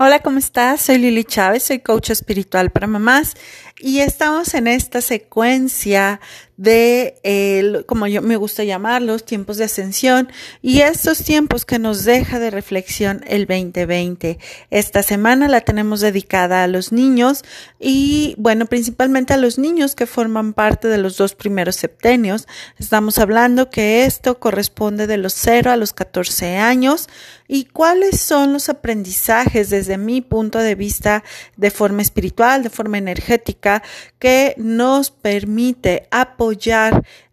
Hola, ¿cómo estás? Soy Lili Chávez, soy coach espiritual para mamás y estamos en esta secuencia de, como yo me gusta llamarlos, tiempos de ascensión y estos tiempos que nos deja de reflexión el 2020. Esta semana la tenemos dedicada a los niños y, bueno, principalmente a los niños que forman parte de los dos primeros septenios. Estamos hablando que esto corresponde de los 0 a los 14 años y cuáles son los aprendizajes desde mi punto de vista de forma espiritual, de forma energética, que nos permite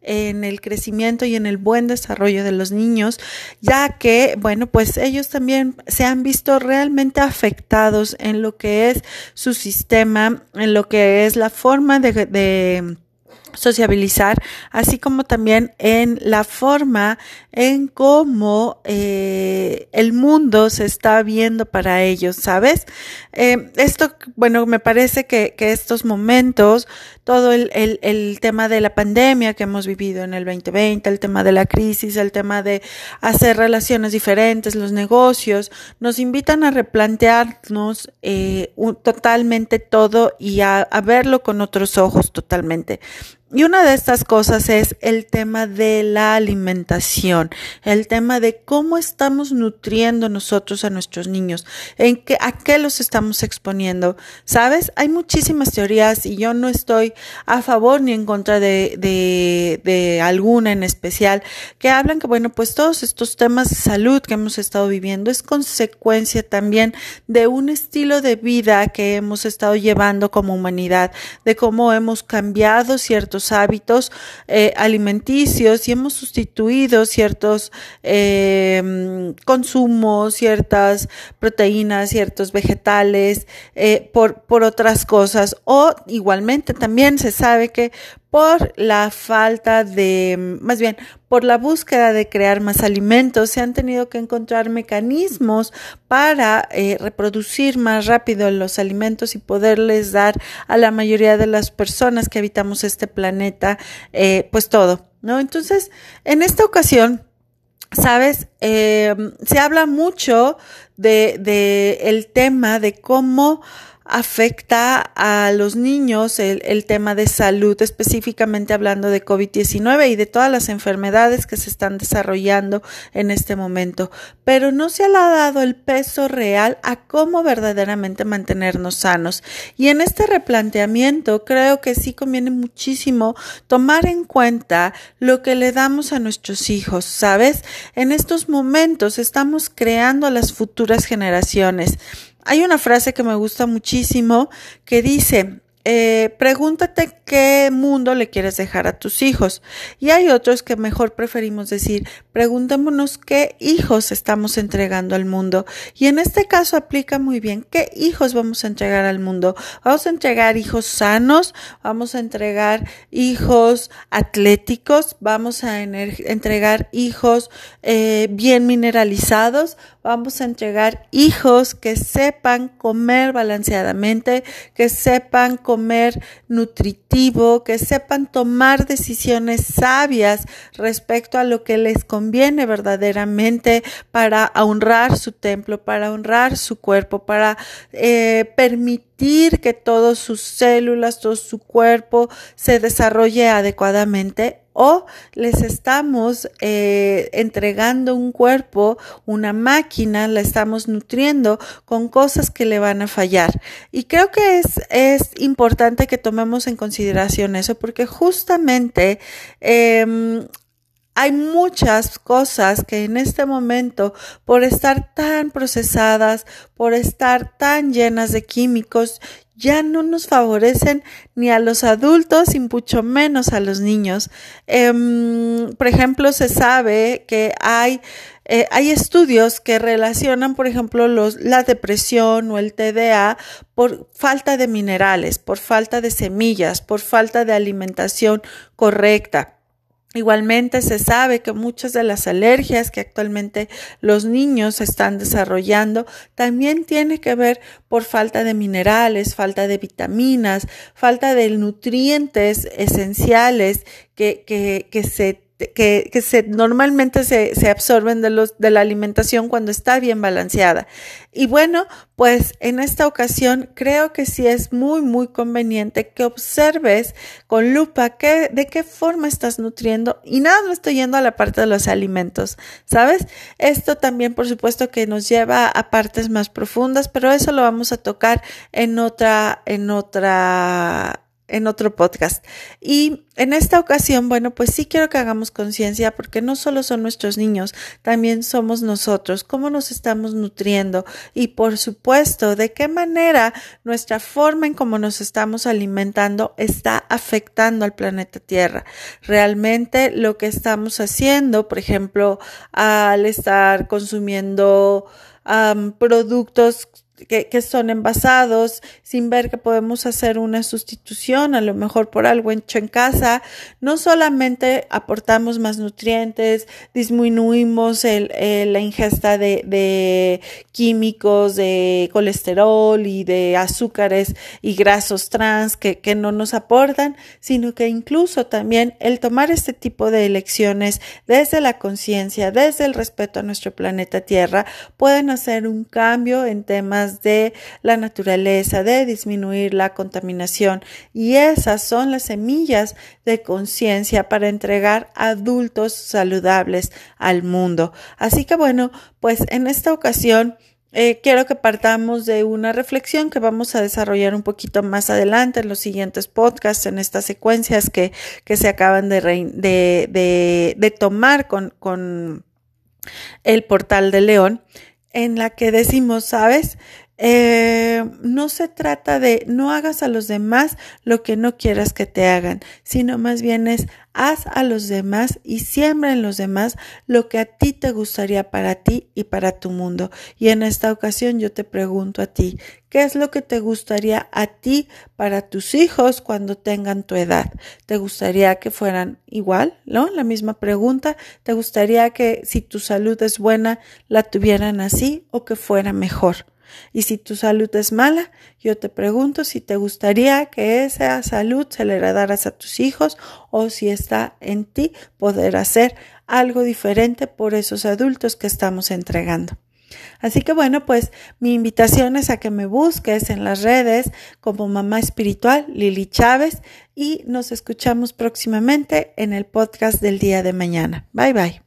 en el crecimiento y en el buen desarrollo de los niños, ya que, bueno, pues ellos también se han visto realmente afectados en lo que es su sistema, en lo que es la forma de, de sociabilizar, así como también en la forma en cómo eh, el mundo se está viendo para ellos, ¿sabes? Eh, esto, bueno, me parece que, que estos momentos, todo el, el, el, tema de la pandemia que hemos vivido en el 2020, el tema de la crisis, el tema de hacer relaciones diferentes, los negocios, nos invitan a replantearnos eh, un, totalmente todo y a, a verlo con otros ojos totalmente. Y una de estas cosas es el tema de la alimentación, el tema de cómo estamos nutriendo nosotros a nuestros niños, en qué, a qué los estamos exponiendo. Sabes, hay muchísimas teorías y yo no estoy a favor ni en contra de, de, de alguna en especial que hablan que, bueno, pues todos estos temas de salud que hemos estado viviendo es consecuencia también de un estilo de vida que hemos estado llevando como humanidad, de cómo hemos cambiado ciertos hábitos eh, alimenticios y hemos sustituido ciertos eh, consumos, ciertas proteínas, ciertos vegetales eh, por, por otras cosas. O igualmente también se sabe que por la falta de, más bien, por la búsqueda de crear más alimentos, se han tenido que encontrar mecanismos para eh, reproducir más rápido los alimentos y poderles dar a la mayoría de las personas que habitamos este planeta, eh, pues todo, ¿no? Entonces, en esta ocasión, Sabes, eh, se habla mucho de, de el tema de cómo afecta a los niños el, tema de salud, específicamente hablando de COVID-19 y de todas las enfermedades que se están desarrollando en este momento. Pero no se ha dado el peso real a cómo verdaderamente mantenernos sanos. Y en este replanteamiento creo que sí conviene muchísimo tomar en cuenta lo que le damos a nuestros hijos, ¿sabes? En estos momentos estamos creando a las futuras generaciones hay una frase que me gusta muchísimo que dice, eh, pregúntate qué mundo le quieres dejar a tus hijos. Y hay otros que mejor preferimos decir, preguntémonos qué hijos estamos entregando al mundo. Y en este caso aplica muy bien, ¿qué hijos vamos a entregar al mundo? Vamos a entregar hijos sanos, vamos a entregar hijos atléticos, vamos a entregar hijos eh, bien mineralizados, vamos a entregar hijos que sepan comer balanceadamente, que sepan comer comer nutritivo, que sepan tomar decisiones sabias respecto a lo que les conviene verdaderamente para honrar su templo, para honrar su cuerpo, para eh, permitir que todas sus células, todo su cuerpo se desarrolle adecuadamente o les estamos eh, entregando un cuerpo, una máquina, la estamos nutriendo con cosas que le van a fallar. Y creo que es, es importante que tomemos en consideración eso porque justamente eh, hay muchas cosas que en este momento, por estar tan procesadas, por estar tan llenas de químicos, ya no nos favorecen ni a los adultos y mucho menos a los niños. Eh, por ejemplo, se sabe que hay eh, hay estudios que relacionan, por ejemplo, los, la depresión o el TDA por falta de minerales, por falta de semillas, por falta de alimentación correcta. Igualmente se sabe que muchas de las alergias que actualmente los niños están desarrollando también tiene que ver por falta de minerales, falta de vitaminas, falta de nutrientes esenciales que, que, que se que, que se, normalmente se, se, absorben de, los, de la alimentación cuando está bien balanceada. Y bueno, pues en esta ocasión creo que sí es muy, muy conveniente que observes con lupa qué, de qué forma estás nutriendo. Y nada, me estoy yendo a la parte de los alimentos, ¿sabes? Esto también, por supuesto, que nos lleva a partes más profundas, pero eso lo vamos a tocar en otra, en otra en otro podcast. Y en esta ocasión, bueno, pues sí quiero que hagamos conciencia porque no solo son nuestros niños, también somos nosotros, cómo nos estamos nutriendo y por supuesto, de qué manera nuestra forma en cómo nos estamos alimentando está afectando al planeta Tierra. Realmente lo que estamos haciendo, por ejemplo, al estar consumiendo productos que, que, son envasados sin ver que podemos hacer una sustitución, a lo mejor por algo hecho en casa, no solamente aportamos más nutrientes, disminuimos el, la ingesta de, de, químicos, de colesterol y de azúcares y grasos trans que, que no nos aportan, sino que incluso también el tomar este tipo de elecciones desde la conciencia, desde el respeto a nuestro planeta Tierra, pueden hacer un cambio en temas de la naturaleza, de disminuir la contaminación. Y esas son las semillas de conciencia para entregar adultos saludables al mundo. Así que bueno, pues en esta ocasión eh, quiero que partamos de una reflexión que vamos a desarrollar un poquito más adelante en los siguientes podcasts, en estas secuencias que, que se acaban de, de, tomar con, con el portal de León en la que decimos, ¿sabes? Eh, no se trata de no hagas a los demás lo que no quieras que te hagan, sino más bien es haz a los demás y siembra en los demás lo que a ti te gustaría para ti y para tu mundo. Y en esta ocasión yo te pregunto a ti, ¿qué es lo que te gustaría a ti para tus hijos cuando tengan tu edad? ¿Te gustaría que fueran igual? ¿No? La misma pregunta. ¿Te gustaría que si tu salud es buena la tuvieran así o que fuera mejor? Y si tu salud es mala, yo te pregunto si te gustaría que esa salud se le heredaras a tus hijos o si está en ti poder hacer algo diferente por esos adultos que estamos entregando. Así que bueno, pues mi invitación es a que me busques en las redes como Mamá Espiritual Lili Chávez y nos escuchamos próximamente en el podcast del día de mañana. Bye bye.